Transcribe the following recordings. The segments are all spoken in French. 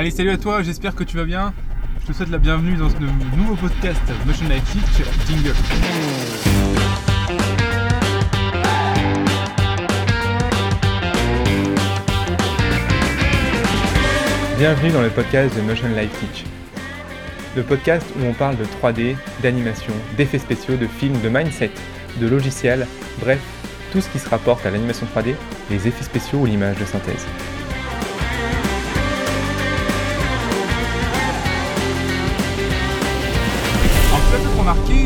Allez, salut à toi, j'espère que tu vas bien. Je te souhaite la bienvenue dans ce nouveau podcast Motion Life Teach Jingle. Bienvenue dans le podcast de Motion Life Teach. Le podcast où on parle de 3D, d'animation, d'effets spéciaux, de films, de mindset, de logiciels, bref, tout ce qui se rapporte à l'animation 3D, les effets spéciaux ou l'image de synthèse.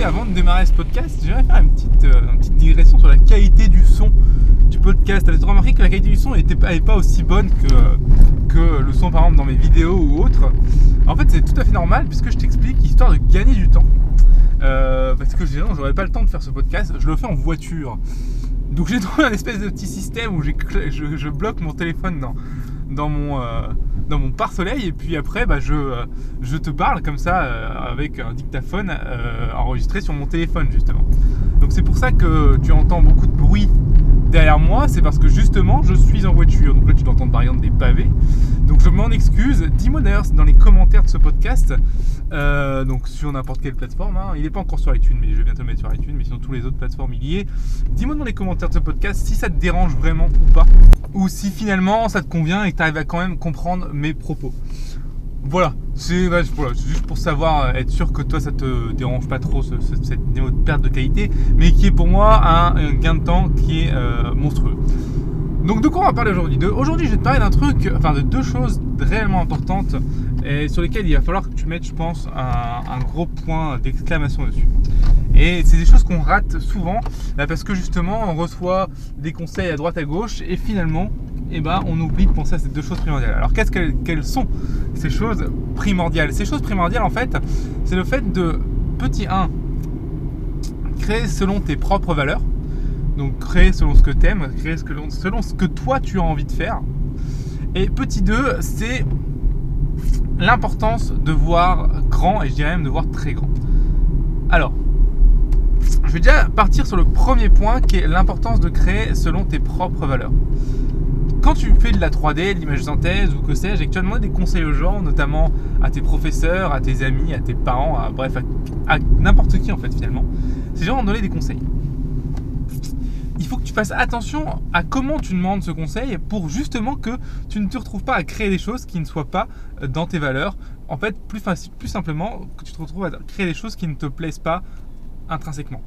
Avant de démarrer ce podcast, j'aimerais faire une petite, euh, une petite digression sur la qualité du son du podcast. As remarqué que la qualité du son n'était pas, aussi bonne que, que le son, par exemple, dans mes vidéos ou autres. En fait, c'est tout à fait normal puisque je t'explique, histoire de gagner du temps. Euh, parce que sinon, j'aurais pas le temps de faire ce podcast. Je le fais en voiture. Donc j'ai trouvé un espèce de petit système où je, je, bloque mon téléphone dans, dans mon, euh, dans pare-soleil et puis après bah, je, euh, je te parle comme ça euh, avec un dictaphone enregistré sur mon téléphone justement. Donc c'est pour ça que tu entends beaucoup de bruit derrière moi, c'est parce que justement je suis en voiture. Donc là tu dois entendre par exemple des pavés. Donc je m'en excuse. Dis-moi d'ailleurs dans les commentaires de ce podcast, euh, donc sur n'importe quelle plateforme, hein. il n'est pas encore sur iTunes, mais je vais bientôt le mettre sur iTunes, mais sinon tous les autres plateformes il y est. Dis-moi dans les commentaires de ce podcast si ça te dérange vraiment ou pas, ou si finalement ça te convient et que tu arrives à quand même comprendre mes propos. Voilà, c'est juste pour savoir, euh, être sûr que toi ça te dérange pas trop cette niveau de perte de qualité, mais qui est pour moi un, gain de temps qui est euh, monstrueux. Donc de quoi on va parler aujourd'hui? Aujourd'hui je vais te parler d'un truc, enfin de deux choses réellement importantes et sur lesquelles il va falloir que tu mettes, je pense, un, gros point d'exclamation dessus. Et c'est des choses qu'on rate souvent bah, parce que justement on reçoit des conseils à droite à gauche et finalement eh ben, on oublie de penser à ces deux choses primordiales. Alors qu'est-ce quelles sont ces choses primordiales? Ces choses primordiales en fait, c'est le fait de, petit 1, créer selon tes propres valeurs. Donc créer selon ce que tu aimes, créer selon ce que toi tu as envie de faire. Et petit 2, c'est l'importance de voir grand et je dirais même de voir très grand. Alors, je vais déjà partir sur le premier point qui est l'importance de créer selon tes propres valeurs quand tu fais de la 3D, de l'image synthèse ou que sais-je, et que tu as demandé des conseils aux gens, notamment à tes professeurs, à tes amis, à tes parents, à, bref, à, n'importe qui en fait finalement, ces gens ont donné des conseils. Il faut que tu fasses attention à comment tu demandes ce conseil pour justement que tu ne te retrouves pas à créer des choses qui ne soient pas euh, dans tes valeurs. En fait, plus, simplement, que tu te retrouves à créer des choses qui ne te plaisent pas intrinsèquement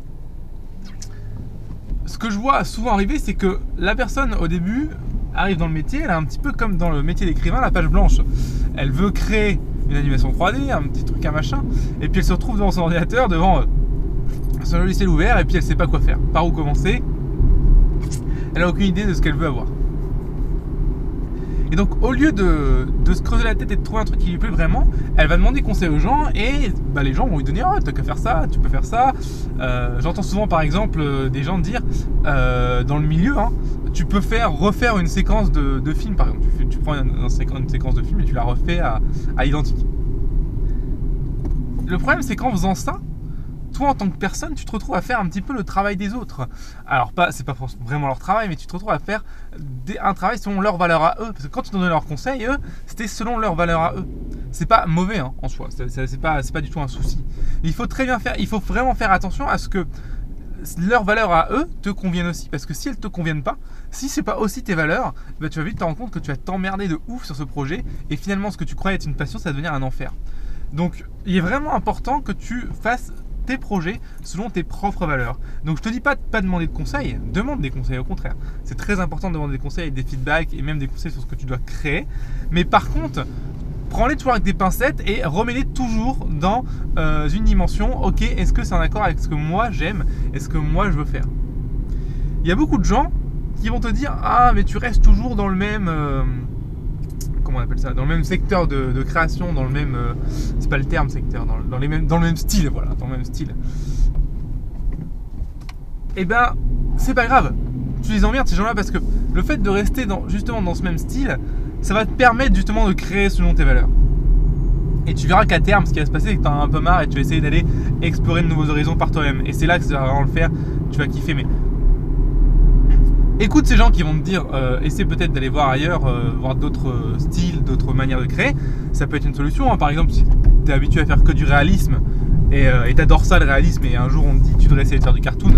ce que je vois souvent arriver, c'est que la personne au début arrive dans le métier, elle a un petit peu comme dans le métier d'écrivain, la page blanche. Elle veut créer une animation 3D, un petit truc, un machin, et puis elle se retrouve devant son ordinateur, devant euh, son logiciel ouvert, et puis elle sait pas quoi faire, par où commencer? Elle a aucune idée de ce qu'elle veut avoir. Et donc, au lieu de, se creuser la tête et de trouver un truc qui lui plaît vraiment, elle va demander conseil aux gens et bah, les gens vont lui donner Ah, t'as qu'à faire ça, tu peux faire ça. Euh, j'entends souvent, par exemple, euh, des gens dire euh, dans le milieu, hein, tu peux faire refaire une séquence de, film, par exemple. Tu, prends une, séquence de film et tu la refais à, à l'identique. Le problème, c'est qu'en faisant ça, toi en tant que personne, tu te retrouves à faire un petit peu le travail des autres. Alors pas, c'est pas vraiment leur travail, mais tu te retrouves à faire un travail selon leurs valeurs à eux. Parce que quand tu donnais leurs conseils, eux, c'était selon leurs valeurs à eux. C'est pas mauvais hein, en soi, c'est pas, pas du tout un souci. il faut très bien faire, il faut vraiment faire attention à ce que leurs valeurs à eux te conviennent aussi. Parce que si elles te conviennent pas, si c'est pas aussi tes valeurs, bah, tu vas vite te rendre compte que tu vas t'emmerder de ouf sur ce projet. Et finalement, ce que tu croyais être une passion, ça va devenir un enfer. Donc, il est vraiment important que tu fasses tes projets selon tes propres valeurs. Donc je te dis pas de pas demander de conseils, demande des conseils au contraire. C'est très important de demander des conseils, des feedbacks et même des conseils sur ce que tu dois créer. Mais par contre, prends-les toujours avec des pincettes et remets-les toujours dans euh, une dimension. Ok, est-ce que c'est en accord avec ce que moi j'aime est ce que moi je veux faire? Il y a beaucoup de gens qui vont te dire Ah, mais tu restes toujours dans le même. Euh, comment on appelle ça, dans le même secteur de, création, dans le même, euh, c'est pas le terme secteur, dans, les mêmes, dans le même style, voilà, dans le même style. Et eh ben, c'est pas grave. Tu les emmerdes ces gens-là parce que le fait de rester justement dans ce même style, ça va te permettre justement de créer selon tes valeurs. Et tu verras qu'à terme, ce qui va se passer, c'est que tu en as un peu marre et tu vas essayer d'aller explorer de nouveaux horizons par toi-même. Et c'est là que ça va vraiment le faire, tu vas kiffer. Mais écoute ces gens qui vont te dire, euh, essaie peut-être d'aller voir ailleurs, euh, voir d'autres euh, styles, d'autres manières de créer. Ça peut être une solution. hein. Par exemple, si tu es habitué à faire que du réalisme et t'adores ça le réalisme, et un jour on te dit tu devrais essayer de faire du cartoon.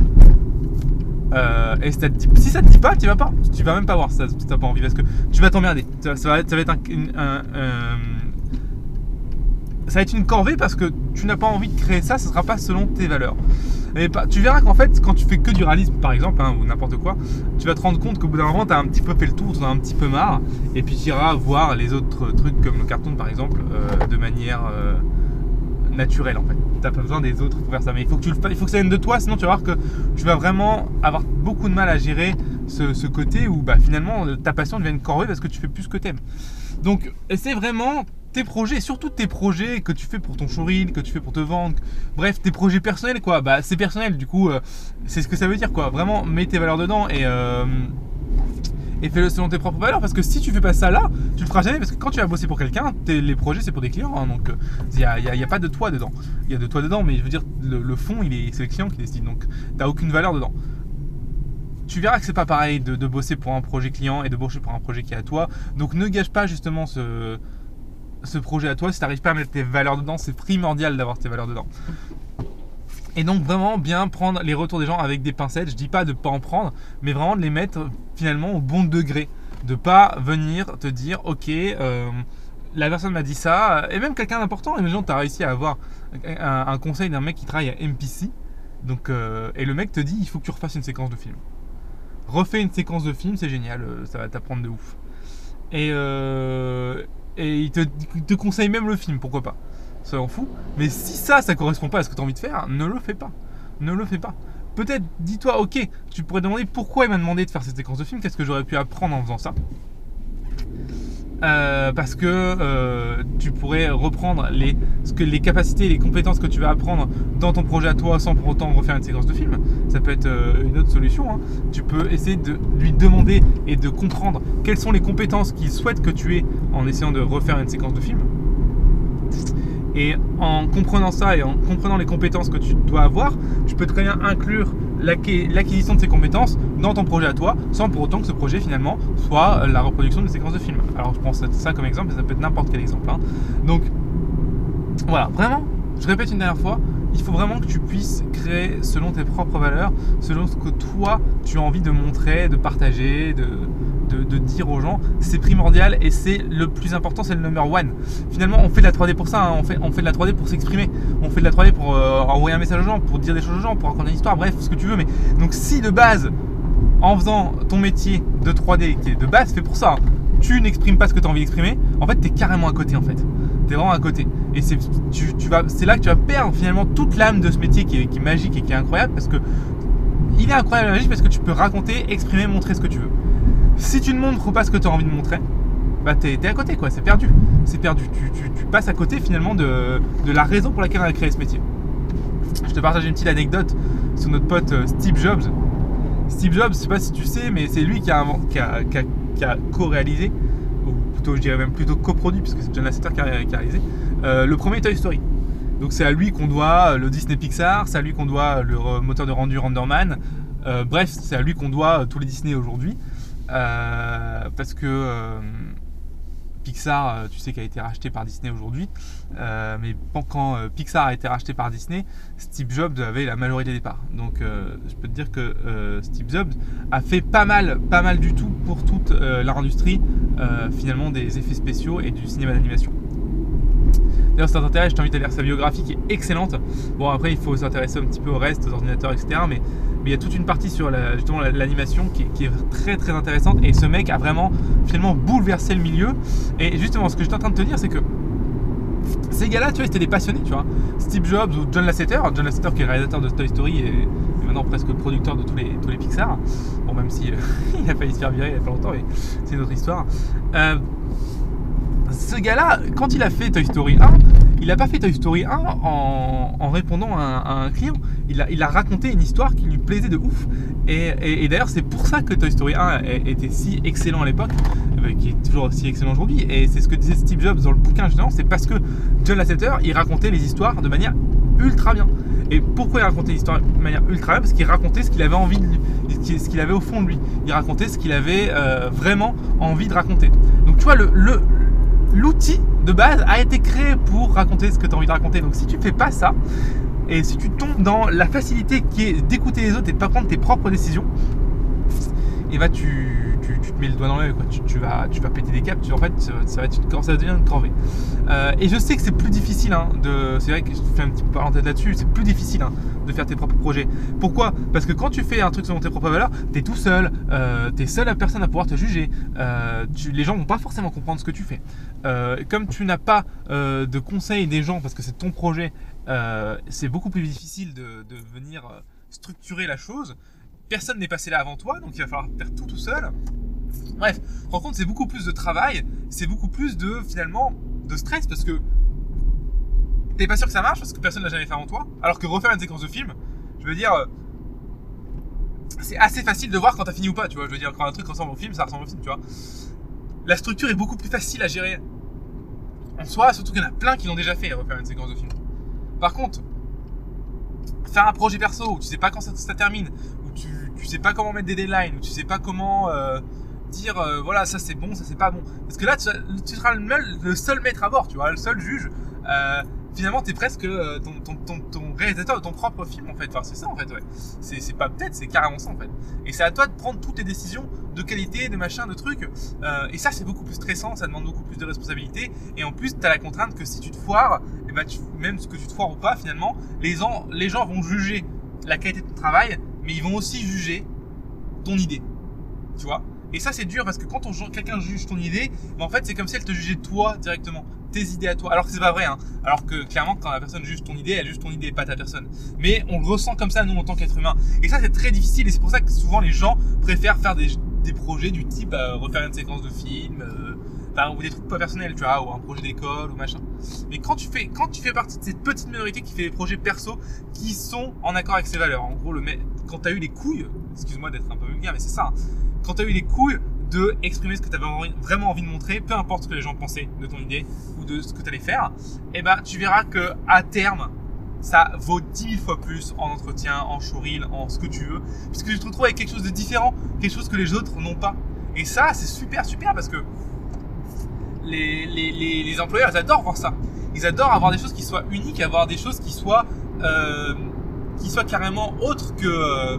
et si ça, te dit, pas, tu vas pas. Tu vas même pas voir ça- si t'as pas envie parce que tu vas t'emmerder. Ça, va, être ça va être une corvée parce que tu n'as pas envie de créer ça, ce sera pas selon tes valeurs. Tu verras qu'en fait, quand tu fais que du réalisme, par exemple, hein, ou n'importe quoi, tu vas te rendre compte qu'au bout d'un moment, tu as un petit peu fait le tour, tu as un petit peu marre, et puis tu iras voir les autres trucs comme le cartoon, par exemple, euh, de manière euh, naturelle, en fait. Tu n'as pas besoin des autres pour faire ça, mais il faut que, tu le il faut que ça vienne de toi, sinon tu vas voir que tu vas vraiment avoir beaucoup de mal à gérer ce, côté où bah, finalement ta passion devient une corvée parce que tu fais plus ce que t'aimes. Donc, essaie vraiment tes projets, et surtout tes projets que tu fais pour ton showreel, que tu fais pour te vendre, bref, tes projets personnels, quoi. Bah, c'est personnel, du coup, euh, c'est ce que ça veut dire, quoi. Vraiment, mets tes valeurs dedans et, euh, et fais-le selon tes propres valeurs. Parce que si tu fais pas ça là, tu le feras jamais. Parce que quand tu vas bosser pour quelqu'un, les projets, c'est pour des clients. hein, donc, il n'y a, a- pas de toi dedans. Il y a de toi dedans, mais je veux dire, le, le fond, il est, c'est le client qui décide. Donc, t'as aucune valeur dedans tu verras que c'est pas pareil de, de bosser pour un projet client et de bosser pour un projet qui est à toi. Donc ne gâche pas justement ce, ce projet à toi. Si tu n'arrives pas à mettre tes valeurs dedans, c'est primordial d'avoir tes valeurs dedans. Et donc vraiment bien prendre les retours des gens avec des pincettes. Je dis pas de pas en prendre, mais vraiment de les mettre finalement au bon degré. De pas venir te dire ok euh, la personne m'a dit ça, et même quelqu'un d'important, imagine tu as réussi à avoir un, conseil d'un mec qui travaille à MPC, donc, euh, et le mec te dit il faut que tu refasses une séquence de film. Refais une séquence de film, c'est génial, euh, ça va t'apprendre de ouf. Et, euh, et il te, il te conseille même le film, pourquoi pas. Ça en fout. Mais si ça, ça correspond pas à ce que tu as envie de faire, ne le fais pas. Ne le fais pas. Peut-être, dis-toi, ok, tu pourrais demander pourquoi il m'a demandé de faire cette séquence de film, qu'est-ce que j'aurais pu apprendre en faisant ça. Euh, parce que euh, tu pourrais reprendre les, ce que, les capacités et les compétences que tu vas apprendre dans ton projet à toi sans pour autant refaire une séquence de film. Ça peut être euh, une autre solution. hein. Tu peux essayer de lui demander et de comprendre quelles sont les compétences qu'il souhaite que tu aies en essayant de refaire une séquence de film. Et en comprenant ça et en comprenant les compétences que tu dois avoir, tu peux très bien inclure l'acqui- l'acquisition de ces compétences dans ton projet à toi, sans pour autant que ce projet finalement soit la reproduction d'une séquence de film. Alors je prends ça- ça comme exemple, mais ça peut être n'importe quel exemple. hein. Donc voilà, vraiment, je répète une dernière fois, il faut vraiment que tu puisses créer selon tes propres valeurs, selon ce que toi tu as envie de montrer, de partager, de, de, dire aux gens. C'est primordial et c'est le plus important, c'est le number one. Finalement, on fait de la 3D pour ça, hein. on, fait, de la 3D pour s'exprimer, on fait de la 3D pour euh, envoyer un message aux gens, pour dire des choses aux gens, pour raconter une histoire, bref, ce que tu veux. Mais donc si de base, en faisant ton métier de 3D, qui est de base fait pour ça, hein, tu n'exprimes pas ce que tu as envie d'exprimer, en fait, tu es carrément à côté en fait. Tu es vraiment à côté. Et c'est tu, tu vas- là que tu vas perdre finalement toute l'âme de ce métier qui est, magique et qui est incroyable parce que il est incroyable et magique parce que tu peux raconter, exprimer, montrer ce que tu veux. Si tu ne montres pas ce que tu as envie de montrer, bah t'es es à côté quoi, c'est perdu. C'est perdu. Tu, passes à côté finalement de, la raison pour laquelle on a créé ce métier. Je te partage une petite anecdote sur notre pote euh, Steve Jobs. Steve Jobs, je sais pas si tu sais, mais c'est lui qui a, co-réalisé, ou plutôt je dirais même plutôt coproduit, puisque c'est John Lasseter qui a, réalisé, euh, le premier Toy Story. Donc c'est à lui qu'on doit le Disney Pixar, c'est à lui qu'on doit le moteur de rendu Renderman. Euh, bref, c'est à lui qu'on doit tous les Disney aujourd'hui. Euh, parce que euh, Pixar, euh, tu sais, qui a été racheté par Disney aujourd'hui. Mais quand- Pixar a été racheté par Disney, Steve Jobs avait la majorité des parts. Donc je peux te dire que Steve Jobs a fait pas mal, pas mal du tout pour toute l'industrie finalement des effets spéciaux et du cinéma d'animation. D'ailleurs, si ça t'intéresse, je t'invite à lire sa biographie qui est excellente. Bon, après, il faut s'intéresser un petit peu au reste, aux ordinateurs, etc. Mais, mais il y a toute une partie sur justement la- l'animation qui, est- très très intéressante. Et ce mec a vraiment finalement bouleversé le milieu. Et justement, ce que j'étais en train de te dire, c'est que ces gars-là, tu vois, c'était des passionnés, tu vois. Steve Jobs ou John Lasseter, John Lasseter qui est réalisateur de Toy Story et, et maintenant presque producteur de tous les, tous les Pixar. Bon, même si euh, il a failli se faire virer il y a pas longtemps, mais c'est une autre histoire. Euh, ce gars-là, quand il a fait Toy Story 1, il n'a pas fait Toy Story 1 en, répondant à un, client. Il a, a raconté une histoire qui lui plaisait de ouf. Et, d'ailleurs, c'est pour ça que Toy Story 1 a- était si excellent à l'époque, euh, qui est toujours aussi excellent aujourd'hui. Et c'est ce que disait Steve Jobs dans le bouquin, justement, c'est parce que John Lasseter, il racontait les histoires de manière ultra bien. Et pourquoi il racontait l'histoire de manière ultra Parce qu'il racontait ce qu'il avait envie de lui, ce qu'il avait au fond de lui. Il racontait ce qu'il avait euh, vraiment envie de raconter. Donc tu vois, l'outil de base a été créé pour raconter ce que tu as envie de raconter. Donc si tu fais pas ça, et si tu tombes dans la facilité qui est d'écouter les autres et de pas prendre tes propres décisions, et bah tu, tu, te mets le doigt dans l'œil. Tu, vas, tu vas péter des câbles, tu, en fait, ça va, être, ça va devenir une corvée. Euh, et je sais que c'est plus difficile, hein, de, c'est vrai que je fais un petit parenthèse là-dessus, c'est plus difficile hein, de faire tes propres projets. Pourquoi? Parce que quand tu fais un truc selon tes propres valeurs, t'es tout seul, euh, t'es seul à personne à pouvoir te juger. Euh, les gens vont pas forcément comprendre ce que tu fais. Euh, comme tu n'as pas de conseils des gens parce que c'est ton projet, c'est beaucoup plus difficile de venir structurer la chose personne n'est passé là avant toi, donc il va falloir faire tout tout seul. Bref, rends compte, c'est beaucoup plus de travail, c'est beaucoup plus de finalement de stress parce que t'es pas sûr que ça marche parce que personne l'a jamais fait avant toi. Alors que refaire une séquence de film, je veux dire, c'est assez facile de voir quand t'as fini ou pas, tu vois. Je veux dire, quand un truc ressemble au film, ça ressemble au film, tu vois. La structure est beaucoup plus facile à gérer en soi, surtout qu'il y en a plein qui l'ont déjà fait, refaire une séquence de film. Par contre, faire un projet perso où tu sais pas quand ça termine, tu sais pas comment mettre des deadlines, ou tu sais pas comment euh, dire euh, voilà ça c'est bon, ça c'est pas bon. Parce que là tu, seras le, seul maître à bord, tu vois, le seul juge. Euh, finalement t'es presque ton, ton, ton, réalisateur de ton propre film en fait. Enfin c'est ça en fait ouais. C'est pas peut-être, c'est carrément ça en fait. Et c'est à toi de prendre toutes tes décisions de qualité, de machin, de trucs. et ça c'est beaucoup plus stressant, ça demande beaucoup plus de responsabilité. Et en plus t'as la contrainte que si tu te foires, et eh ben, même ce que tu te foires ou pas finalement, les gens, les gens vont juger la qualité de ton travail mais ils vont aussi juger ton idée. Tu vois? Et ça, c'est dur parce que quand quelqu'un juge ton idée, ben, en fait, c'est comme si elle te jugeait toi directement, tes idées à toi. Alors que c'est pas vrai, hein. Alors que clairement, quand la personne juge ton idée, elle juge ton idée, pas ta personne. Mais on le ressent comme ça, nous, en tant qu'être humain. Et ça, c'est très difficile et c'est pour ça que souvent les gens préfèrent faire des, projets du type euh, refaire une séquence de film, euh, ou des trucs pas personnels, tu vois, ou un projet d'école ou machin. Mais quand tu fais, quand tu fais partie de cette petite minorité qui fait des projets perso qui sont en accord avec ses valeurs, en gros, le mec, quand t'as eu les couilles, excuse-moi d'être un peu vulgaire, mais c'est ça, hein, quand t'as eu les couilles de exprimer ce que tu avais vraiment envie de montrer, peu importe ce que les gens pensaient de ton idée ou de ce que tu allais faire, eh ben tu verras que à terme, ça vaut 10 000 fois plus en entretien, en showreel, en ce que tu veux, puisque tu te retrouves avec quelque chose de différent, quelque chose que les autres n'ont pas. Et ça, c'est super, super, parce que les, employeurs, ils adorent voir ça. Ils adorent avoir des choses qui soient uniques, avoir des choses qui soient, euh, qui soient carrément autres que, euh,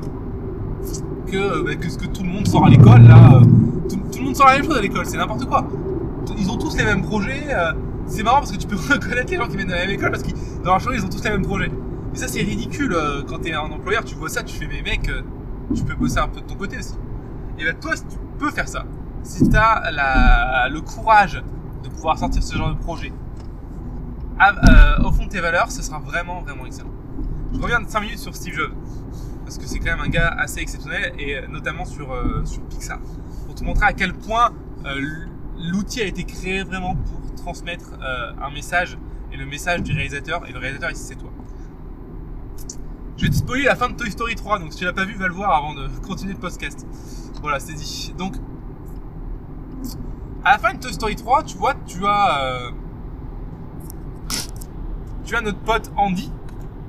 que, bah, que, ce que tout le monde sort à l'école. Là, tout, le monde sort la même chose à l'école, c'est n'importe quoi. Ils ont tous les mêmes projets. Euh, c'est marrant parce que tu peux reconnaître les gens qui viennent de la même école parce que dans leur ils ont tous les mêmes projets. Mais ça, c'est ridicule quand t'es un employeur, tu vois ça, tu fais, mais mec, tu peux bosser un peu de ton côté aussi. Et ben toi, tu peux faire ça, si tu as le courage pouvoir sortir ce genre de projet euh, au fond de tes valeurs, ce sera vraiment, vraiment excellent. Je reviens de 5 minutes sur Steve Jobs, parce que c'est quand même un gars assez exceptionnel, et euh, notamment sur, euh, sur Pixar, pour te montrer à quel point l'outil a été créé vraiment pour transmettre un message, et le message du réalisateur, et le réalisateur ici c'est toi. Je vais te spoiler la fin de Toy Story 3, donc si tu l'as pas vu, va le voir avant de continuer le podcast. Voilà, c'est dit. Donc, à la fin de Toy Story 3, tu vois, tu as, euh, tu as notre pote Andy.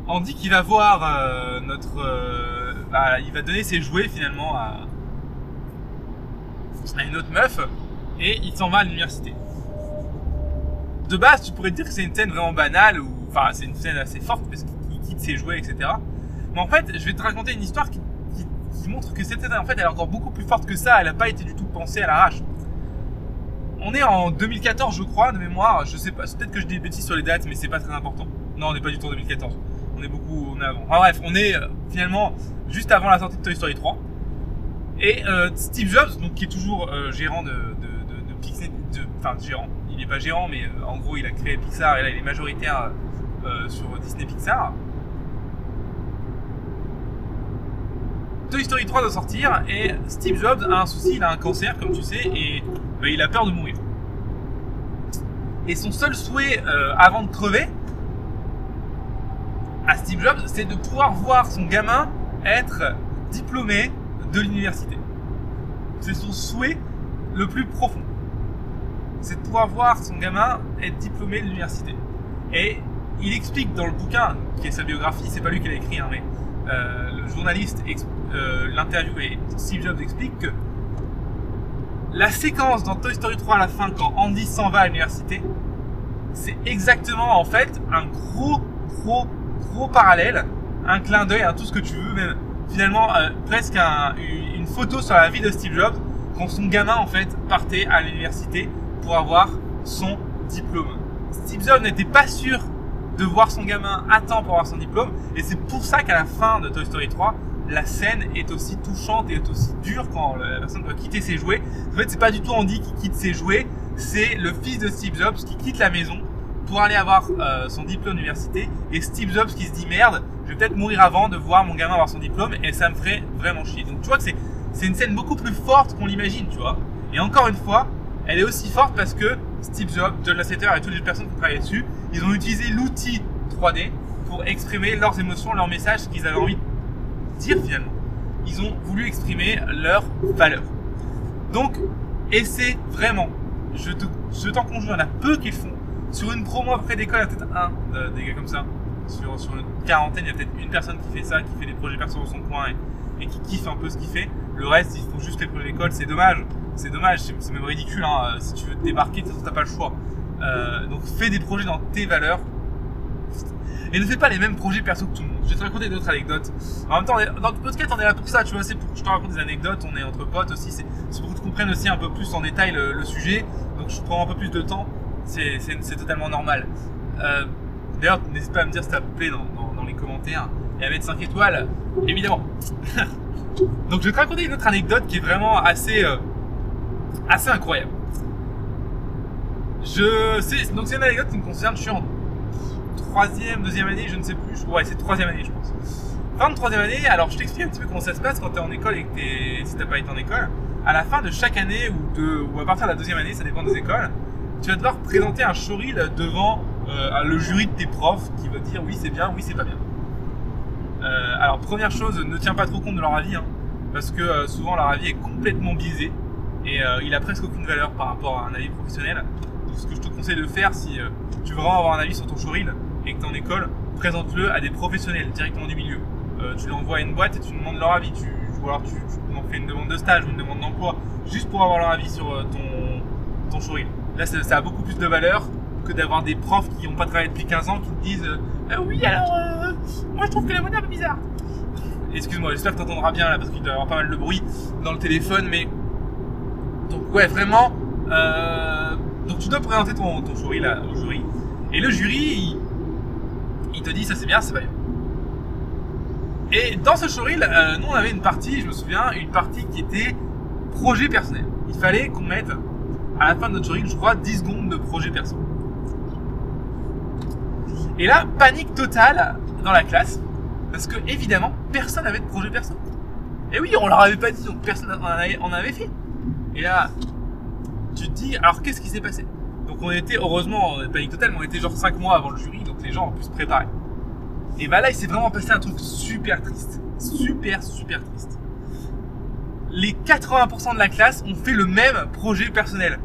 Andy qui va voir euh, notre, euh, bah, il va donner ses jouets finalement à, à une autre meuf et il s'en va à l'université. De base, tu pourrais te dire que c'est une scène vraiment banale ou, enfin, c'est une scène assez forte parce qu'il quitte ses jouets, etc. Mais en fait, je vais te raconter une histoire qui, qui montre que cette scène, en fait, elle est encore beaucoup plus forte que ça. Elle n'a pas été du tout pensée à l'arrache on est en 2014, je crois, de mémoire. Je sais pas, peut-être que je dis des bêtises sur les dates, mais c'est pas très important. Non, on n'est pas du tout en 2014. On est beaucoup, on est avant. Enfin bref, on est euh, finalement juste avant la sortie de Toy Story 3. Et euh, Steve Jobs, donc qui est toujours euh, gérant de, de, de, Pixar, enfin gérant, il n'est pas gérant, mais en gros il a créé Pixar et là il est majoritaire sur Disney Pixar. Toy Story 3 doit sortir et Steve Jobs a un souci, il a un cancer comme tu sais et euh, il a peur de mourir. Et son seul souhait euh, avant de crever à Steve Jobs, c'est de pouvoir voir son gamin être diplômé de l'université. C'est son souhait le plus profond. C'est de pouvoir voir son gamin être diplômé de l'université. Et il explique dans le bouquin, qui est sa biographie, c'est pas lui qui l'a écrit, hein, mais euh, le journaliste euh, l'interview et Steve Jobs explique que la séquence dans Toy Story 3 à la fin, quand Andy s'en va à l'université, c'est exactement en fait un gros, gros, gros parallèle, un clin d'œil, à tout ce que tu veux, même finalement euh, presque une photo sur la vie de Steve Jobs quand son gamin en fait partait à l'université pour avoir son diplôme. Steve Jobs n'était pas sûr de voir son gamin à temps pour avoir son diplôme et c'est pour ça qu'à la fin de Toy Story 3 la scène est aussi touchante et est aussi dure quand la personne doit quitter ses jouets. En fait, c'est pas du tout Andy qui quitte ses jouets, c'est le fils de Steve Jobs qui quitte la maison pour aller avoir euh, son diplôme d'université et Steve Jobs qui se dit merde, je vais peut-être mourir avant de voir mon gamin avoir son diplôme et ça me ferait vraiment chier. Donc tu vois que c'est c'est une scène beaucoup plus forte qu'on l'imagine, tu vois. Et encore une fois, elle est aussi forte parce que Steve Jobs, John Lasseter et toutes les personnes qui travaillent dessus, ils ont utilisé l'outil 3D pour exprimer leurs émotions, leurs messages qu'ils avaient envie finalement. Ils ont voulu exprimer leurs valeurs. Donc, c'est vraiment, je t'en conjure, il y en a peu qui font. Sur une promo après d'école, il y a peut-être un euh, des gars comme ça. Sur, une quarantaine, il y a peut-être une personne qui fait ça, qui fait des projets perso dans son coin et, qui kiffe un peu ce qu'il fait. Le reste, ils font juste les projets d'école, c'est dommage. C'est dommage, c'est même ridicule. Hein. Si tu veux te débarquer, t'as pas le choix. Euh, donc fais des projets dans tes valeurs. Et ne fais pas les mêmes projets perso que tout le monde. Je vais te raconter d'autres anecdotes. En même temps, dans le podcast, on est là pour ça, tu vois. C'est pour que je te raconte des anecdotes. On est entre potes aussi. C'est pour que tu comprennes aussi un peu plus en détail le, sujet. Donc je prends un peu plus de temps. C'est totalement normal. Euh, D'ailleurs, n'hésite pas à me dire si ça te plaît dans, dans, les commentaires et à mettre 5 étoiles, évidemment. Donc je vais te raconter une autre anecdote qui est vraiment assez, euh, assez incroyable. Je sais, donc c'est une anecdote qui me concerne. Je suis en troisième, deuxième année, je ne sais plus. Ouais, c'est troisième année, je pense. Fin de troisième année. Alors, je t'explique un petit peu comment ça se passe quand tu es en école et que t'es, si t'as pas été en école. À la fin de chaque année ou à partir de la deuxième année, ça dépend des écoles. Tu vas devoir présenter un showreel devant euh, le jury de tes profs qui va dire oui c'est bien, oui c'est pas bien. Euh, alors première chose, ne tiens pas trop compte de leur avis, hein, parce que euh, souvent leur avis est complètement biaisé et il a presque aucune valeur par rapport à un avis professionnel. Donc ce que je te conseille de faire si tu veux vraiment avoir un avis sur ton showreel et que tu en école, présente-le à des professionnels directement du milieu. tu l'envoies à une boîte et tu demandes leur avis, tu, ou alors tu, tu fais une demande de stage ou une demande d'emploi juste pour avoir leur avis sur ton, ton showreel. Là ça, a beaucoup plus de valeur que d'avoir des profs qui n'ont pas travaillé depuis 15 ans qui te disent oui alors moi je trouve que la monnaie est un peu bizarre. Excuse-moi, j'espère que tu entendras bien là parce qu'il doit y avoir pas mal de bruit dans le téléphone, mais. Donc, ouais, vraiment. Euh... Donc, tu dois présenter ton, ton au jury. Et le jury, il, te dit ça c'est bien, c'est pas bien. Et dans ce jury, euh, nous on avait une partie, je me souviens, une partie qui était projet personnel. Il fallait qu'on mette à la fin de notre jury, je crois, 10 secondes de projet perso. Et là, panique totale dans la classe, parce que évidemment, personne n'avait de projet perso. Et oui, on leur avait pas dit, donc personne n'en avait, avait, fait. Et là, tu te dis, alors qu'est-ce qui s'est passé? Donc on était, heureusement, panique totale, mais on était genre 5 mois avant le jury, donc les gens ont pu se préparer. Et bah là, il s'est vraiment passé un truc super triste. Super, super triste. Les 80% de la classe ont fait le même projet personnel.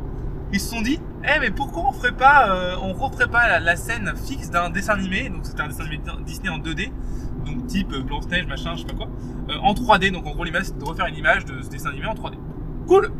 Ils se sont dit, eh mais pourquoi on ferait pas, euh, on referait pas la, scène fixe d'un dessin animé, donc c'était un dessin animé Disney en 2D, donc type euh, Blanche-Neige, machin, je sais pas quoi, euh, en 3D, donc en gros l'image c'est de refaire une image de ce dessin animé en 3D. Cool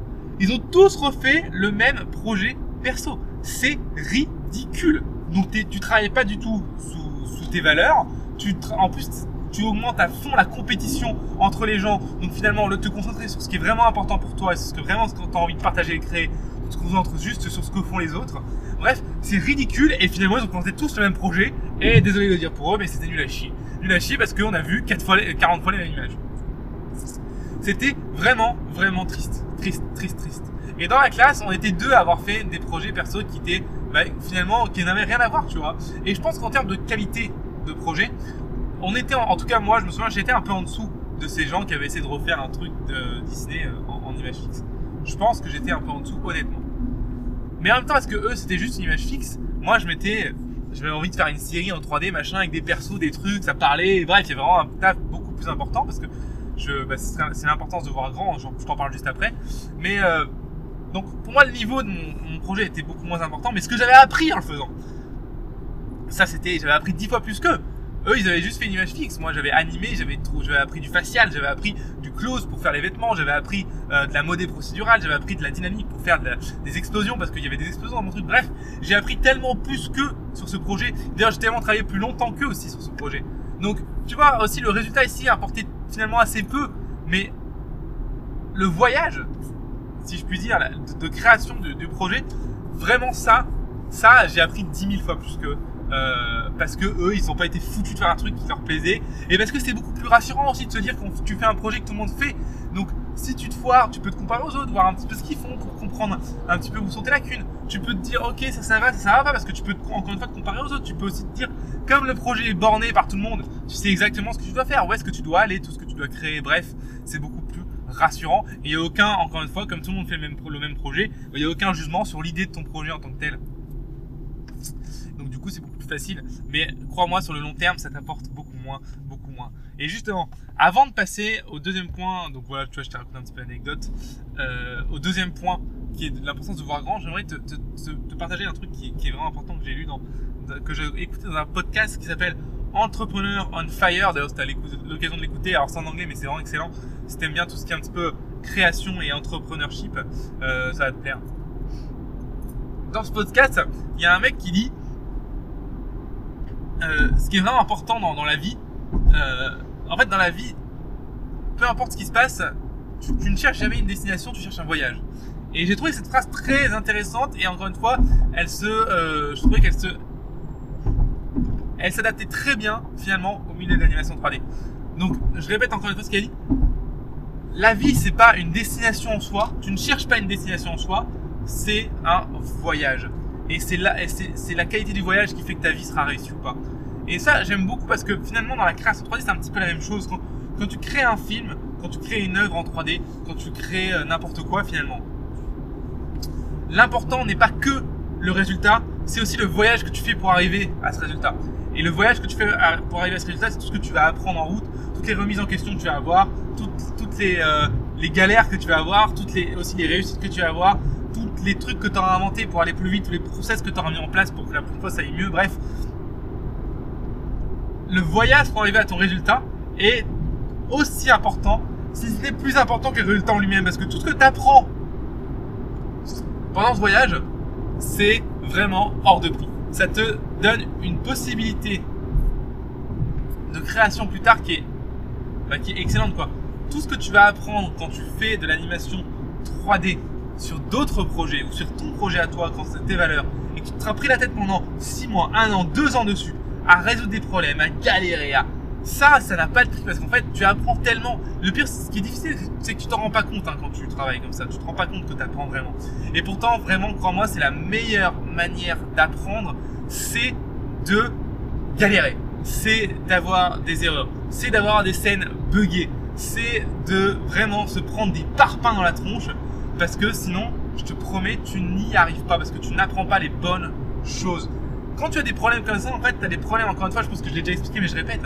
Ils ont tous refait le même projet perso. C'est ridicule Donc tu travailles pas du tout sous, tes valeurs, tu en plus tu augmentes à fond la compétition entre les gens. Donc finalement, le te concentrer sur ce qui est vraiment important pour toi et ce que vraiment tu as envie de partager et créer, se concentre juste sur ce que font les autres. Bref, c'est ridicule et finalement ils ont commencé tous le même projet et désolé de le dire pour eux mais c'était nul à chier. Nul à chier parce qu'on a vu 4 fois, 40 fois les mêmes images. C'était vraiment, vraiment triste. Triste, triste, triste. Et dans la classe, on était deux à avoir fait des projets perso qui étaient bah, finalement qui n'avaient rien à voir, tu vois. Et je pense qu'en termes de qualité de projet, on était en, tout cas moi, je me souviens, j'étais un peu en dessous de ces gens qui avaient essayé de refaire un truc de Disney euh, en, en image fixe je pense que j'étais un peu en dessous, honnêtement. Mais en même temps, parce que eux, c'était juste une image fixe, moi, je m'étais, j'avais envie de faire une série en 3D, machin, avec des persos, des trucs, ça parlait, bref, il y avait vraiment un taf beaucoup plus important, parce que je, bah, c'est l'importance de voir grand, je t'en parle juste après. Mais, euh, donc, pour moi, le niveau de mon, projet était beaucoup moins important, mais ce que j'avais appris en le faisant, ça c'était, j'avais appris dix fois plus qu'eux. Eux, ils avaient juste fait une image fixe. Moi, j'avais animé, j'avais appris du facial, j'avais appris du close pour faire les vêtements, j'avais appris euh, de la modée procédurale, j'avais appris de la dynamique pour faire des explosions parce qu'il y avait des explosions dans mon truc. Bref, j'ai appris tellement plus qu'eux sur ce projet. D'ailleurs, j'ai tellement travaillé plus longtemps qu'eux aussi sur ce projet. Donc, tu vois, aussi le résultat ici a apporté finalement assez peu, mais le voyage, si je puis dire, de, création du projet, vraiment ça, ça, j'ai appris dix mille fois plus que euh, parce que eux, ils ont pas été foutus de faire un truc qui leur plaisait, et parce que c'est beaucoup plus rassurant aussi de se dire que tu fais un projet que tout le monde fait. Donc, si tu te foires, tu peux te comparer aux autres, voir un petit peu ce qu'ils font pour comprendre un petit peu où sont tes lacunes. Tu peux te dire, ok, ça, ça va, ça, ça va pas, parce que tu peux encore une fois te comparer aux autres. Tu peux aussi te dire, comme le projet est borné par tout le monde, tu sais exactement ce que tu dois faire, où est-ce que tu dois aller, tout ce que tu dois créer. Bref, c'est beaucoup plus rassurant. Et il n'y a aucun, encore une fois, comme tout le monde fait le même, le même projet, il n'y a aucun jugement sur l'idée de ton projet en tant que tel. Donc du coup, c'est beaucoup plus facile. Mais crois-moi, sur le long terme, ça t'apporte beaucoup moins, beaucoup moins. Et justement, avant de passer au deuxième point, donc voilà, tu vois, je t'ai raconté un petit peu l'anecdote. Euh, au deuxième point, qui est l'importance de voir grand, j'aimerais te, te, partager un truc qui, est vraiment important que j'ai lu dans, que j'ai écouté dans un podcast qui s'appelle Entrepreneur on Fire. D'ailleurs, si tu l'occasion de l'écouter, alors c'est en anglais, mais c'est vraiment excellent. Si t'aimes bien tout ce qui est un petit peu création et entrepreneurship, euh, ça va te plaire. Dans ce podcast, il y a un mec qui dit euh, ce qui est vraiment important dans, la vie, euh, en fait, dans la vie, peu importe ce qui se passe, tu, ne cherches jamais une destination, tu cherches un voyage. Et j'ai trouvé cette phrase très intéressante et encore une fois, elle se, je trouvais qu'elle se, elle s'adaptait très bien finalement au milieu de l'animation 3D. Donc, je répète encore une fois ce qu'elle dit. La vie, c'est pas une destination en soi. Tu ne cherches pas une destination en soi. C'est un voyage. Et c'est la, c'est la qualité du voyage qui fait que ta vie sera réussie ou pas. Et ça, j'aime beaucoup parce que finalement, dans la création 3D, c'est un petit peu la même chose. Quand, quand, tu crées un film, quand tu crées une œuvre en 3D, quand tu crées euh, n'importe quoi finalement, l'important n'est pas que le résultat, c'est aussi le voyage que tu fais pour arriver à ce résultat. Et le voyage que tu fais pour arriver à ce résultat, c'est tout ce que tu vas apprendre en route, toutes les remises en question que tu vas avoir, toutes, toutes les, euh, les galères que tu vas avoir, toutes les, aussi les réussites que tu vas avoir, tous les trucs que tu auras inventés pour aller plus vite, tous les process que tu auras mis en place pour que la prochaine fois ça aille mieux, bref. Le voyage pour arriver à ton résultat est aussi important, si ce n'est plus important que le résultat en lui-même, parce que tout ce que tu apprends pendant ce voyage, c'est vraiment hors de prix. Ça te donne une possibilité de création plus tard qui est, bah, qui est excellente quoi. Tout ce que tu vas apprendre quand tu fais de l'animation 3D, sur d'autres projets ou sur ton projet à toi, quand c'est tes valeurs, et que tu te pris la tête pendant 6 mois, 1 an, 2 ans dessus, à résoudre des problèmes, à galérer, à... Ça, ça n'a pas de prix parce qu'en fait, tu apprends tellement. Le pire, ce qui est difficile, c'est que tu t'en rends pas compte hein, quand tu travailles comme ça. Tu te rends pas compte que tu apprends vraiment. Et pourtant, vraiment, crois-moi, c'est la meilleure manière d'apprendre, c'est de galérer. C'est d'avoir des erreurs. C'est d'avoir des scènes buggées. C'est de vraiment se prendre des parpaings dans la tronche parce que sinon, je te promets, tu n'y arrives pas parce que tu n'apprends pas les bonnes choses. Quand tu as des problèmes comme ça, en fait, tu as des problèmes, encore une fois, je pense que je l'ai déjà expliqué, mais je répète.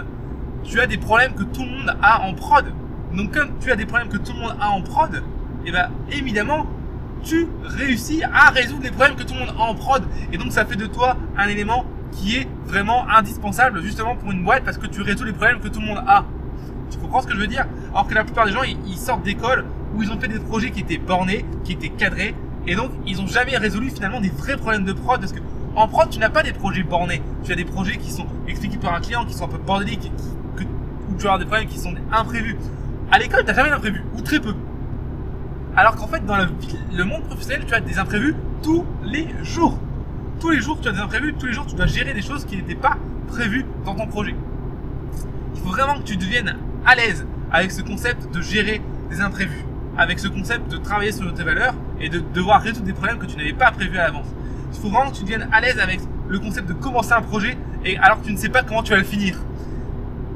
Tu as des problèmes que tout le monde a en prod. Donc, comme tu as des problèmes que tout le monde a en prod, eh ben, évidemment, tu réussis à résoudre les problèmes que tout le monde a en prod. Et donc, ça fait de toi un élément qui est vraiment indispensable, justement, pour une boîte parce que tu résous les problèmes que tout le monde a. Tu comprends ce que je veux dire? Alors que la plupart des gens, ils sortent d'école où ils ont fait des projets qui étaient bornés, qui étaient cadrés, et donc ils ont jamais résolu finalement des vrais problèmes de prod parce que en prod tu n'as pas des projets bornés, tu as des projets qui sont expliqués par un client, qui sont un peu bordéliques, que, où tu as des problèmes qui sont imprévus. À l'école t'as jamais d'imprévus, ou très peu. Alors qu'en fait dans le, monde professionnel tu as des imprévus tous les jours. Tous les jours tu as des imprévus, tous les jours tu dois gérer des choses qui n'étaient pas prévues dans ton projet. Il faut vraiment que tu deviennes à l'aise avec ce concept de gérer des imprévus avec ce concept de travailler sur tes valeurs et de devoir résoudre des problèmes que tu n'avais pas prévus à l'avance. Il faut vraiment que tu deviennes à l'aise avec le concept de commencer un projet et alors que tu ne sais pas comment tu vas le finir.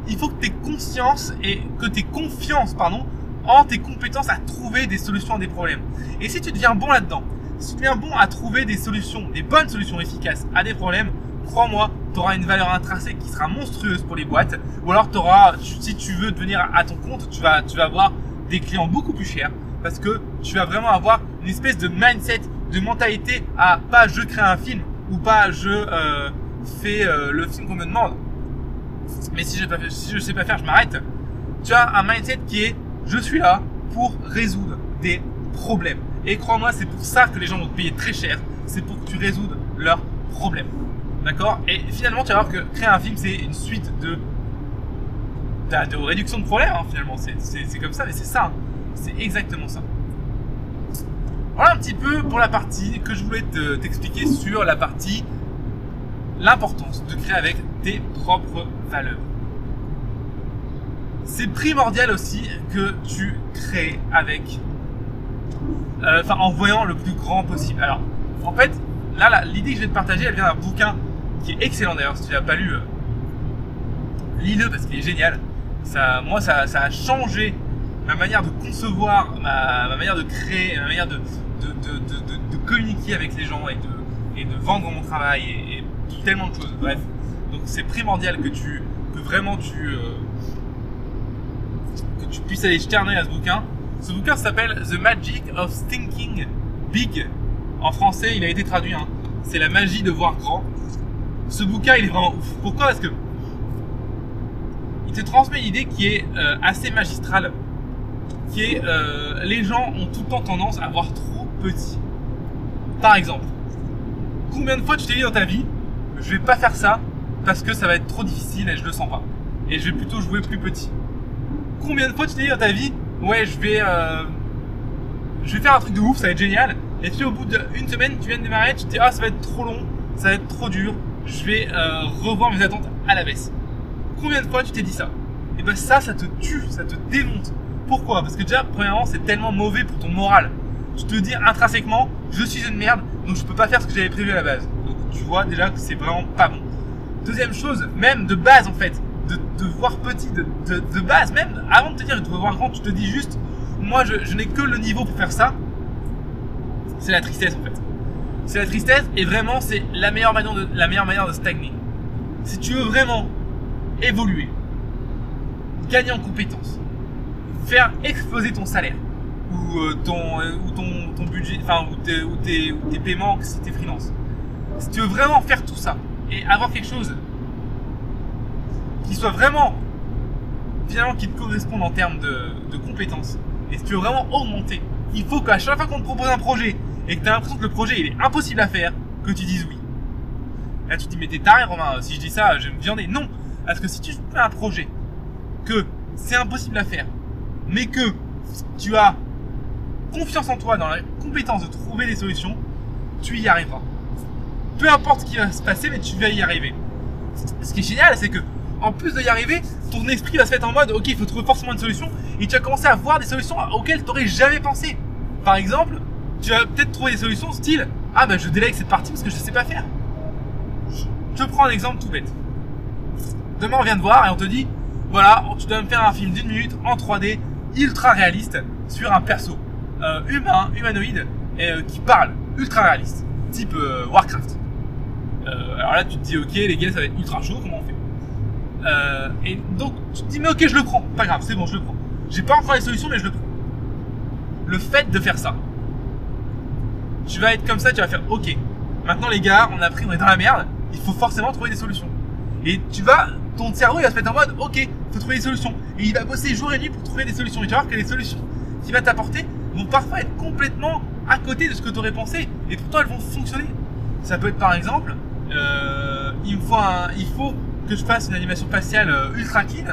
Il faut que tu aies conscience et que tu aies confiance pardon, en tes compétences à trouver des solutions à des problèmes. Et si tu deviens bon là-dedans, si tu deviens bon à trouver des solutions, des bonnes solutions efficaces à des problèmes, crois-moi, tu auras une valeur intrinsèque qui sera monstrueuse pour les boîtes. Ou alors, auras, si tu veux devenir à ton compte, tu vas, tu vas avoir des clients beaucoup plus chers parce que tu vas vraiment avoir une espèce de mindset, de mentalité à pas je crée un film ou pas je euh, fais euh, le film qu'on me demande. Mais si je si sais pas faire, je m'arrête. Tu as un mindset qui est je suis là pour résoudre des problèmes. Et crois-moi, c'est pour ça que les gens vont te payer très cher. C'est pour que tu résoudes leurs problèmes. D'accord? Et finalement, tu vas voir que créer un film, c'est une suite de de réduction de problèmes, hein, finalement. C'est comme ça, mais c'est ça. Hein. C'est exactement ça. Voilà un petit peu pour la partie que je voulais t'expliquer sur la partie l'importance de créer avec tes propres valeurs. C'est primordial aussi que tu crées avec, euh, enfin en voyant le plus grand possible. Alors, en fait, là, l'idée que je vais te partager, elle vient d'un bouquin qui est excellent d'ailleurs. Si tu l'as pas lu, euh, lis-le parce qu'il est génial. Ça, moi, ça, ça, a changé ma manière de concevoir, ma, manière de créer, ma manière de, de, de, de, communiquer avec les gens et de, et de vendre mon travail et, et tellement de choses. Bref, donc c'est primordial que tu, que vraiment tu, euh, tu puisses aller jeter un à ce bouquin. Ce bouquin s'appelle The Magic of Thinking Big. En français, il a été traduit. Hein. C'est la magie de voir grand. Ce bouquin, il est vraiment ouf. Pourquoi? Parce que il te transmet une idée qui est euh, assez magistrale qui est euh, les gens ont tout le temps tendance à voir trop petit. Par exemple, combien de fois tu t'es dit dans ta vie, je vais pas faire ça parce que ça va être trop difficile et je le sens pas. Et je vais plutôt jouer plus petit. Combien de fois tu t'es dit dans ta vie, ouais, je vais, euh, je vais faire un truc de ouf, ça va être génial. Et puis au bout d'une semaine, tu viens de démarrer, tu te dis, ah, ça va être trop long, ça va être trop dur, je vais euh, revoir mes attentes à la baisse. Combien de fois tu t'es dit ça? Et ben ça, ça te tue, ça te démonte. Pourquoi? Parce que déjà, premièrement, c'est tellement mauvais pour ton moral. Tu te dis intrinsèquement, je suis une merde, donc je peux pas faire ce que j'avais prévu à la base. Donc tu vois déjà que c'est vraiment pas bon. Deuxième chose, même de base en fait, petit, de, de, de, base, même avant de te dire je dois voir grand, tu te dis juste, moi je, je n'ai que le niveau pour faire ça. C'est la tristesse en fait. C'est la tristesse et vraiment c'est la meilleure manière de, la meilleure manière de stagner. Si tu veux vraiment évoluer, gagner en compétences, faire exploser ton salaire ou euh, ton euh, ou ton, ton budget, enfin ou tes, ou tes, ou tes paiements si t'es freelance. Si tu veux vraiment faire tout ça et avoir quelque chose qui soit vraiment finalement qui te corresponde en termes de, de compétences et si tu veux vraiment augmenter, il faut qu'à chaque fois qu'on te propose un projet et que tu as l'impression que le projet il est impossible à faire, que tu dises oui. Là tu te dis mais t'es taré Romain, si je dis ça je vais me viander. Non, parce que si tu fais un projet que c'est impossible à faire, mais que tu as confiance en toi dans la compétence de trouver des solutions, tu y arriveras. Peu importe ce qui va se passer, mais tu vas y arriver. Ce qui est génial, c'est que en plus de y arriver, ton esprit va se mettre en mode ok, il faut trouver forcément une solution, et tu vas commencer à voir des solutions auxquelles tu n'aurais jamais pensé. Par exemple, tu vas peut-être trouver des solutions style ah ben je délègue cette partie parce que je ne sais pas faire. Je te prends un exemple tout bête. Demain on vient de voir et on te dit voilà, tu dois me faire un film d'une minute en 3D ultra réaliste sur un perso euh, humain, humanoïde, euh, qui parle ultra réaliste, type euh, Warcraft. alors là, tu te dis, ok, les gars, ça va être ultra chaud, comment on fait? Et donc, tu te dis, mais ok, je le prends, pas grave, c'est bon, je le prends. J'ai pas encore les solutions, mais je le prends. Le fait de faire ça, tu vas être comme ça, tu vas faire, ok, maintenant les gars, on a pris, on est dans la merde, il faut forcément trouver des solutions. Et tu vas, ton cerveau, il va se mettre en mode, ok, faut trouver des solutions. Et il va bosser jour et nuit pour trouver des solutions. Et tu vas voir que les solutions qu'il va t'apporter vont parfois être complètement à côté de ce que tu aurais pensé. Et pourtant, elles vont fonctionner. Ça peut être par exemple, euh, il, me faut un, il faut que je fasse une animation faciale euh, ultra clean.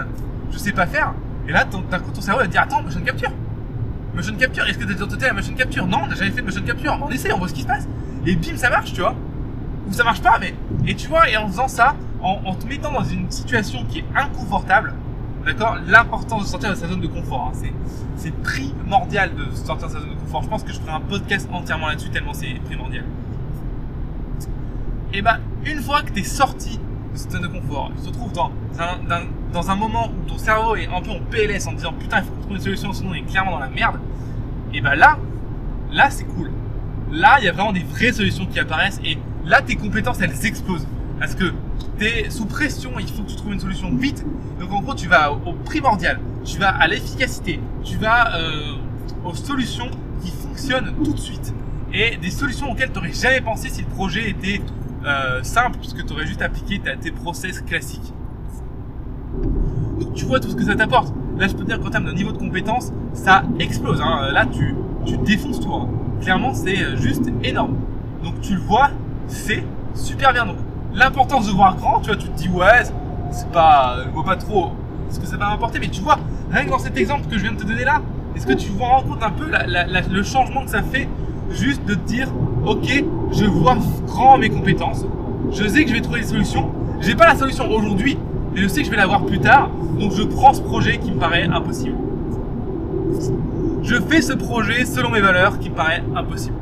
Je sais pas faire. Et là, d'un coup, ton cerveau va te dire Attends, motion capture. Motion capture, est-ce que tu as tenté la motion capture? Non, on n'a jamais fait de motion capture. On essaie, on voit ce qui se passe. Et bim, ça marche, tu vois. Ou ça marche pas, mais. Et tu vois, et en faisant ça, en, en te mettant dans une situation qui est inconfortable, D'accord? L'importance de sortir de sa zone de confort. Hein. C'est primordial de sortir de sa zone de confort. Je pense que je ferai un podcast entièrement là-dessus tellement c'est primordial. Et bah, une fois que tu es sorti de cette zone de confort, tu te retrouves dans un, dans un moment où ton cerveau est un peu en PLS en disant putain, il faut trouver une solution, sinon on est clairement dans la merde. Et bah là, là c'est cool. Là, il y a vraiment des vraies solutions qui apparaissent et là, tes compétences, elles explosent. Parce que tu es sous pression, il faut que tu trouves une solution vite. Donc en gros, tu vas au, primordial, tu vas à l'efficacité, tu vas euh, aux solutions qui fonctionnent tout de suite. Et des solutions auxquelles tu n'aurais jamais pensé si le projet était euh, simple puisque tu aurais juste appliqué tes process classiques. Donc tu vois tout ce que ça t'apporte. Là, je peux te dire qu'en termes de niveau de compétence, ça explose. Hein. Là, tu, tu défonces tout. Hein. Clairement, c'est juste énorme. Donc tu le vois, c'est super bien. Donc l'importance de voir grand, tu vois, tu te dis ouais, c'est pas, je vois pas trop ce que ça va m'apporter, mais tu vois, rien que dans cet exemple que je viens de te donner là, est-ce que tu vous rends compte un peu le changement que ça fait juste de te dire ok, je vois grand mes compétences, je sais que je vais trouver des solutions, j'ai pas la solution aujourd'hui, mais je sais que je vais l'avoir plus tard, donc je prends ce projet qui me paraît impossible. Je fais ce projet selon mes valeurs qui me paraît impossible.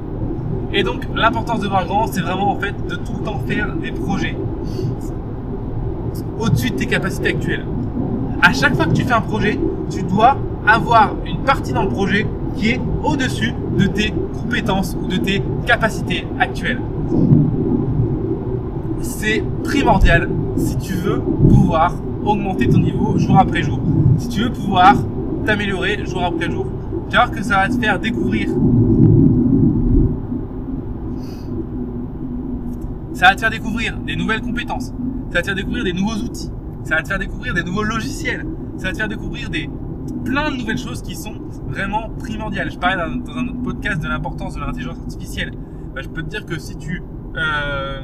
Et donc l'importance de voir grand, c'est vraiment en fait de tout le temps faire des projets au-dessus de tes capacités actuelles. À chaque fois que tu fais un projet, tu dois avoir une partie dans le projet est au-dessus de tes compétences ou de tes capacités actuelles. C'est primordial si tu veux pouvoir augmenter ton niveau jour après jour. Si tu veux pouvoir t'améliorer jour après jour. Car que ça va te faire découvrir ça va te faire découvrir des nouvelles compétences, ça va te faire découvrir des nouveaux outils, ça va te faire découvrir des nouveaux logiciels, ça va te faire découvrir des plein de nouvelles choses qui sont vraiment primordiales. Je parlais dans, un autre podcast de l'importance de l'intelligence artificielle. Bah, je peux te dire que si tu euh,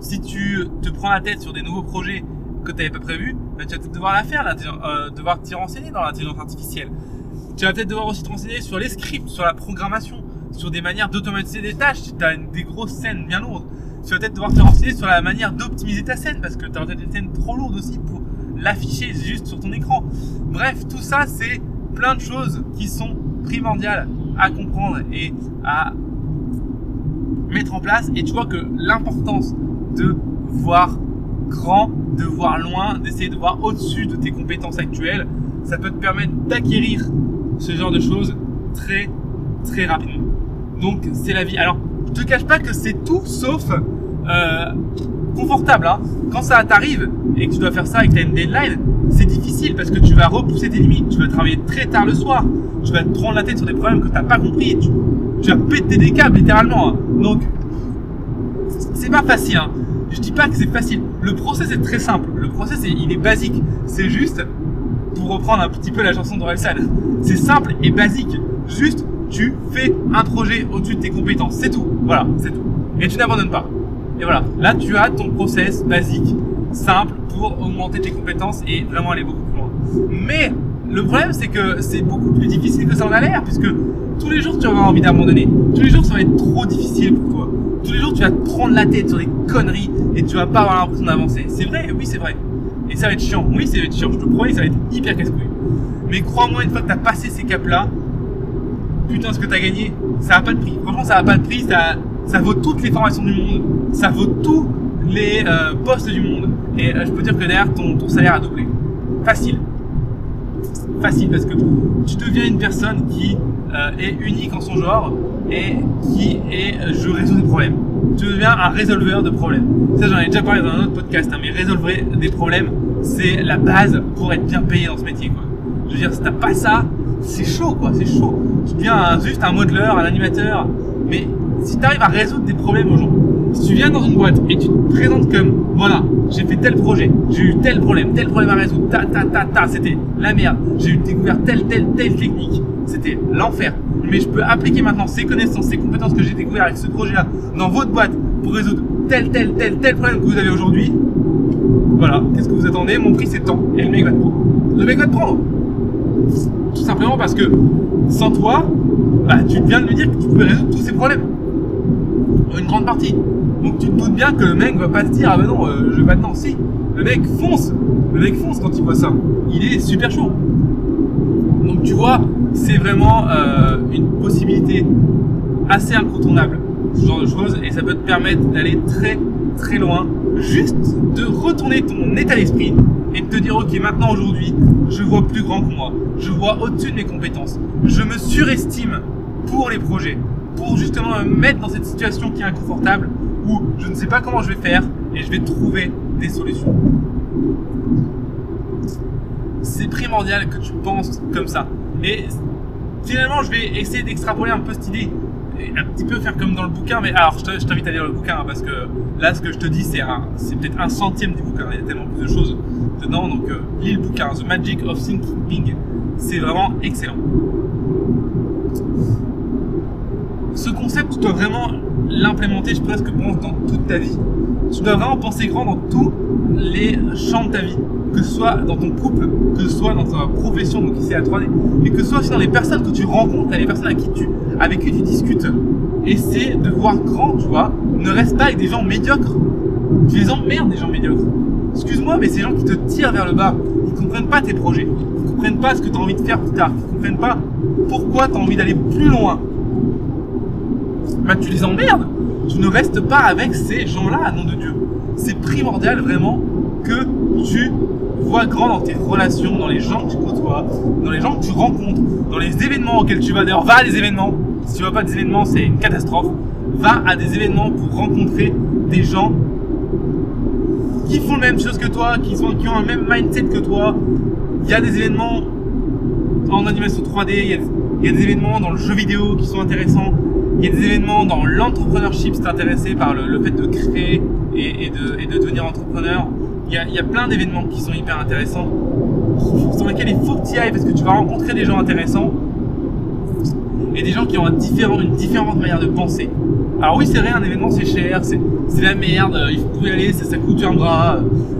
si, tu te prends la tête sur des nouveaux projets que tu n'avais pas prévus, bah, tu vas peut-être devoir la faire, euh, devoir t'y renseigner dans l'intelligence artificielle. Tu vas peut-être devoir aussi te renseigner sur les scripts, sur la programmation, sur des manières d'automatiser des tâches si tu as des grosses scènes bien lourdes. Tu vas peut-être devoir te renseigner sur la manière d'optimiser ta scène parce que tu as peut-être une scène trop lourde aussi pour l'afficher juste sur ton écran. Bref, tout ça, c'est plein de choses qui sont primordiales à comprendre et à mettre en place. Et tu vois que l'importance de voir grand, de voir loin, d'essayer de voir au-dessus de tes compétences actuelles, ça peut te permettre d'acquérir ce genre de choses très très rapidement. Donc c'est la vie. Alors, je te cache pas que c'est tout sauf euh, confortable. Hein. Quand ça t'arrive et que tu dois faire ça avec ta deadline, c'est difficile parce que tu vas repousser tes limites. Tu vas travailler très tard le soir. Tu vas te prendre la tête sur des problèmes que tu n'as pas compris. Tu, tu, vas péter des câbles littéralement. Hein. Donc, c'est pas facile. Hein. Je dis pas que c'est facile. Le process est très simple. Le process, il est basique. C'est juste, pour reprendre un petit peu la chanson d'Orelsan, c'est simple et basique. Juste, tu fais un projet au-dessus de tes compétences. C'est tout. Voilà, c'est tout. Et tu n'abandonnes pas. Et voilà, là tu as ton process basique, simple pour augmenter tes compétences et vraiment aller beaucoup plus loin. Mais le problème c'est que c'est beaucoup plus difficile que ça en a l'air puisque tous les jours tu auras envie d'abandonner. Tous les jours ça va être trop difficile pour toi. Tous les jours tu vas te prendre la tête sur des conneries et tu vas pas avoir l'impression d'avancer. C'est vrai, oui c'est vrai. Et ça va être chiant, oui ça va être chiant, je te promets ça va être hyper casse-couille. Mais crois-moi, une fois que tu as passé ces caps-là, putain, ce que t'as gagné, ça a pas de prix. Franchement, ça a pas de prix, ça, ça vaut toutes les formations du monde, ça vaut tous les euh, postes du monde. Et euh, je peux dire que derrière, ton, ton salaire a doublé. Facile. Facile, parce que tu deviens une personne qui euh, est unique en son genre et qui est je résous des problèmes. Tu deviens un résolveur de problèmes. Ça, j'en ai déjà parlé dans un autre podcast, hein, mais résolver des problèmes, c'est la base pour être bien payé dans ce métier. Quoi. Je veux dire, si t'as pas ça, c'est chaud quoi, c'est chaud. Tu deviens juste un modeleur, un animateur, mais si tu arrives à résoudre des problèmes aux gens, si tu viens dans une boîte et tu te présentes comme voilà, j'ai fait tel projet, j'ai eu tel problème, tel problème à résoudre, ta ta ta ta, c'était la merde, j'ai découvert telle telle telle technique, c'était l'enfer. Mais je peux appliquer maintenant ces connaissances, ces compétences que j'ai découvert avec ce projet-là dans votre boîte pour résoudre tel tel tel tel problème que vous avez aujourd'hui. Voilà, qu'est-ce que vous attendez? Mon prix c'est temps et le mec va te prendre. Le mec va te prendre. Tout simplement parce que sans toi, bah, tu viens de me dire que tu pouvais résoudre tous ces problèmes. Une grande partie. Donc tu te doutes bien que le mec va pas se dire ah ben non, euh, je vais maintenant. Si, le mec fonce. Le mec fonce quand il voit ça. Il est super chaud. Donc tu vois, c'est vraiment euh, une possibilité assez incontournable, ce genre de choses, et ça peut te permettre d'aller très très loin, juste de retourner ton état d'esprit et de te dire ok maintenant aujourd'hui je vois plus grand que moi, je vois au-dessus de mes compétences, je me surestime pour les projets, pour justement me mettre dans cette situation qui est inconfortable où je ne sais pas comment je vais faire et je vais trouver des solutions. C'est primordial que tu penses comme ça. Et finalement je vais essayer d'extrapoler un peu cette idée. et un petit peu faire comme dans le bouquin, mais alors je t'invite à lire le bouquin hein, parce que là, ce que je te dis, c'est c'est peut-être un centième du bouquin. Il y a tellement plus de choses dedans, donc euh, lis le bouquin, The Magic of Thinking. C'est vraiment excellent. Ce concept, tu dois vraiment l'implémenter, je presque pense, dans toute ta vie. Tu dois vraiment penser grand dans tous les champs de ta vie que ce soit dans ton couple, que ce soit dans ta profession, donc ici à 3D, et que ce soit aussi dans les personnes que tu rencontres, les personnes avec qui tu, avec qui tu discutes. Essaie de voir grand, tu vois. Ne reste pas avec des gens médiocres. Tu les emmerdes, des gens médiocres. Excuse-moi, mais ces gens qui te tirent vers le bas, qui comprennent pas tes projets, qui comprennent pas ce que tu as envie de faire plus tard, qui comprennent pas pourquoi tu as envie d'aller plus loin, bah tu les emmerdes. Tu ne restes pas avec ces gens-là, nom de Dieu. C'est primordial vraiment que tu vois grand dans tes relations, dans les gens que tu côtoies, dans les gens que tu rencontres, dans les événements auxquels tu vas. D'ailleurs, va à des événements. Si tu vas pas des événements, c'est une catastrophe. Va à des événements pour rencontrer des gens qui font la même chose que toi, qui, sont, qui ont un même mindset que toi. Il y a des événements en animation 3D, il y, a, des événements dans le jeu vidéo qui sont intéressants, il y a des événements dans l'entrepreneurship t'es intéressé par le, fait de créer et, de, devenir entrepreneur il y a, plein d'événements qui sont hyper intéressants, sur lesquels il faut que tu y ailles parce que tu vas rencontrer des gens intéressants et des gens qui ont une différente manière de penser. Alors oui, c'est vrai, un événement c'est cher, c'est, la merde, il faut y aller, ça, coûte un bras,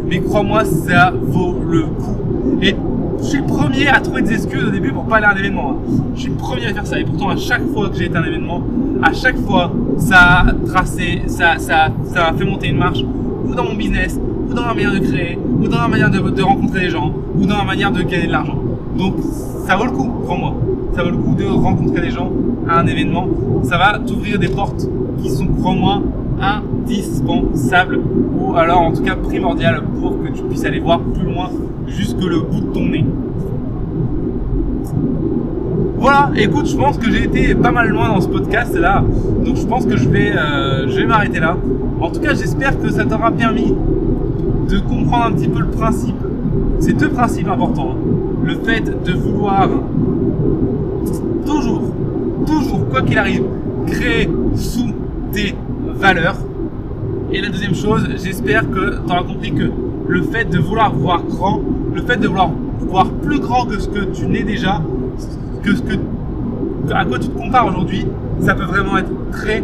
mais crois-moi, ça vaut le coup. Je suis le premier à trouver des excuses au début pour pas aller à un événement. Hein. Je suis le premier à faire ça. Et pourtant, à chaque fois que j'ai été à un événement, à chaque fois, ça a tracé, ça, ça, ça a fait monter une marche, ou dans mon business, ou dans la manière de créer, ou dans la manière de, rencontrer les gens, ou dans la manière de gagner de l'argent. Donc ça vaut le coup, crois-moi. Ça vaut le coup de rencontrer des gens à un événement. Ça va t'ouvrir des portes qui sont, crois-moi, indispensables, ou alors en tout cas primordiales pour que tu puisses aller voir plus loin jusque le bout de ton nez. Voilà, écoute, je pense que j'ai été pas mal loin dans ce podcast là, donc je pense que je vais, euh, je vais m'arrêter là. En tout cas, j'espère que ça t'aura permis de comprendre un petit peu le principe. C'est deux principes importants. Hein. Le fait de vouloir toujours, toujours, quoi qu'il arrive, créer sous tes valeurs. Et la deuxième chose, j'espère que tu auras compris que le fait de vouloir voir grand, le fait de vouloir voir plus grand que ce que tu n'es déjà, que ce que à quoi tu te compares aujourd'hui, ça peut vraiment être très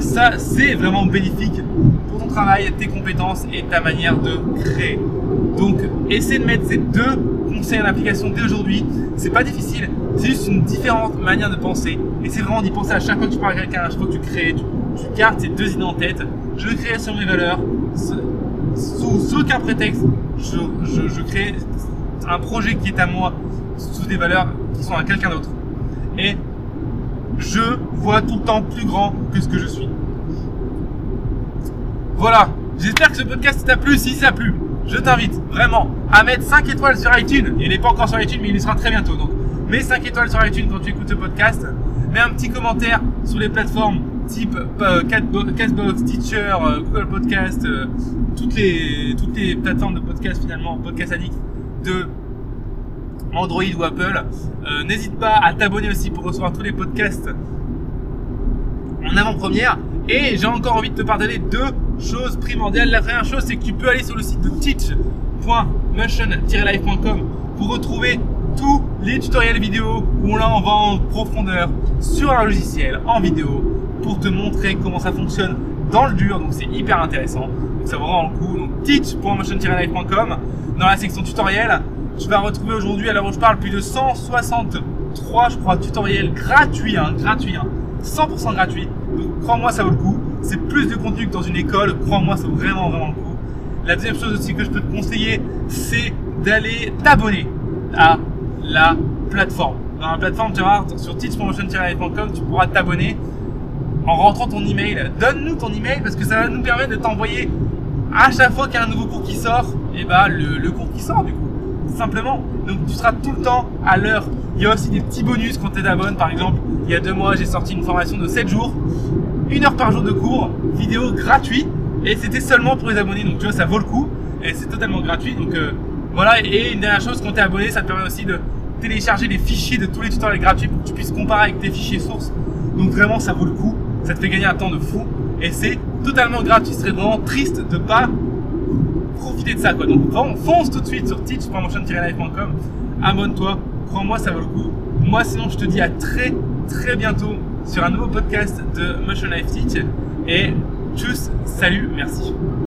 ça, c'est vraiment bénéfique pour ton travail, tes compétences et ta manière de créer. Donc, essaie de mettre ces deux conseils en application dès aujourd'hui. C'est pas difficile, c'est juste une différente manière de penser. Et c'est vraiment d'y penser à chaque fois que tu parles à quelqu'un, à chaque fois que tu crées, tu, gardes ces deux idées en tête. Je crée sur mes valeurs, sous aucun prétexte, je, crée un projet qui est à moi sous des valeurs qui sont à quelqu'un d'autre. Et je vois tout le temps plus grand que ce que je suis. Voilà, j'espère que ce podcast t'a plu. Si ça t'a plu, je t'invite vraiment à mettre 5 étoiles sur iTunes. Il n'est pas encore sur iTunes, mais il y sera très bientôt. Donc, mets 5 étoiles sur iTunes quand tu écoutes ce podcast. Mets un petit commentaire sur les plateformes type euh, Castbox, Teacher, euh, Google Podcast, euh, toutes, les, toutes les plateformes de podcast finalement, Podcast Addict de Android ou Apple. Euh, n'hésite pas à t'abonner aussi pour recevoir tous les podcasts en avant-première. Et j'ai encore envie de te partager deux choses primordiales. La première chose, c'est que tu peux aller sur le site de teach.motion-life.com pour retrouver tous les tutoriels vidéo où on va en profondeur sur un logiciel en vidéo pour te montrer comment ça fonctionne dans le dur. Donc c'est hyper intéressant. Donc ça vaut vraiment le coup. Donc teach.motion-life.com dans la section tutoriel tu vas retrouver aujourd'hui, à l'heure où je parle, plus de 163, je crois, tutoriels gratuits, hein, gratuits, hein, 100% gratuits. Donc, crois-moi, ça vaut le coup. C'est plus de contenu que dans une école. Crois-moi, ça vaut vraiment, vraiment le coup. La deuxième chose aussi que je peux te conseiller, c'est d'aller t'abonner à la plateforme. Dans la plateforme, tu vas sur teachpromotion-com, tu pourras t'abonner en rentrant ton email. Donne-nous ton email parce que ça va nous permettre de t'envoyer à chaque fois qu'il y a un nouveau cours qui sort, et eh bah ben, le, cours qui sort du coup simplement. Donc tu seras tout le temps à l'heure. Il y a aussi des petits bonus quand tu es d'abonne. Par exemple, il y a deux mois, j'ai sorti une formation de 7 jours, une heure par jour de cours, vidéo gratuit. Et c'était seulement pour les abonnés. Donc tu vois, ça vaut le coup. Et c'est totalement gratuit. Donc euh, voilà. Et une dernière chose, quand tu es abonné, ça te permet aussi de télécharger les fichiers de tous les tutoriels gratuits pour que tu puisses comparer avec tes fichiers sources Donc vraiment, ça vaut le coup. Ça te fait gagner un temps de fou. Et c'est totalement gratuit. Ce serait vraiment triste de pas profiter de ça. Quoi. Donc fonce tout de suite sur teach.motion-live.com. Abonne-toi. Crois-moi, ça vaut le coup. Moi, sinon, je te dis à très très bientôt sur un nouveau podcast de Motion Life Teach. Et tchuss, salut, merci.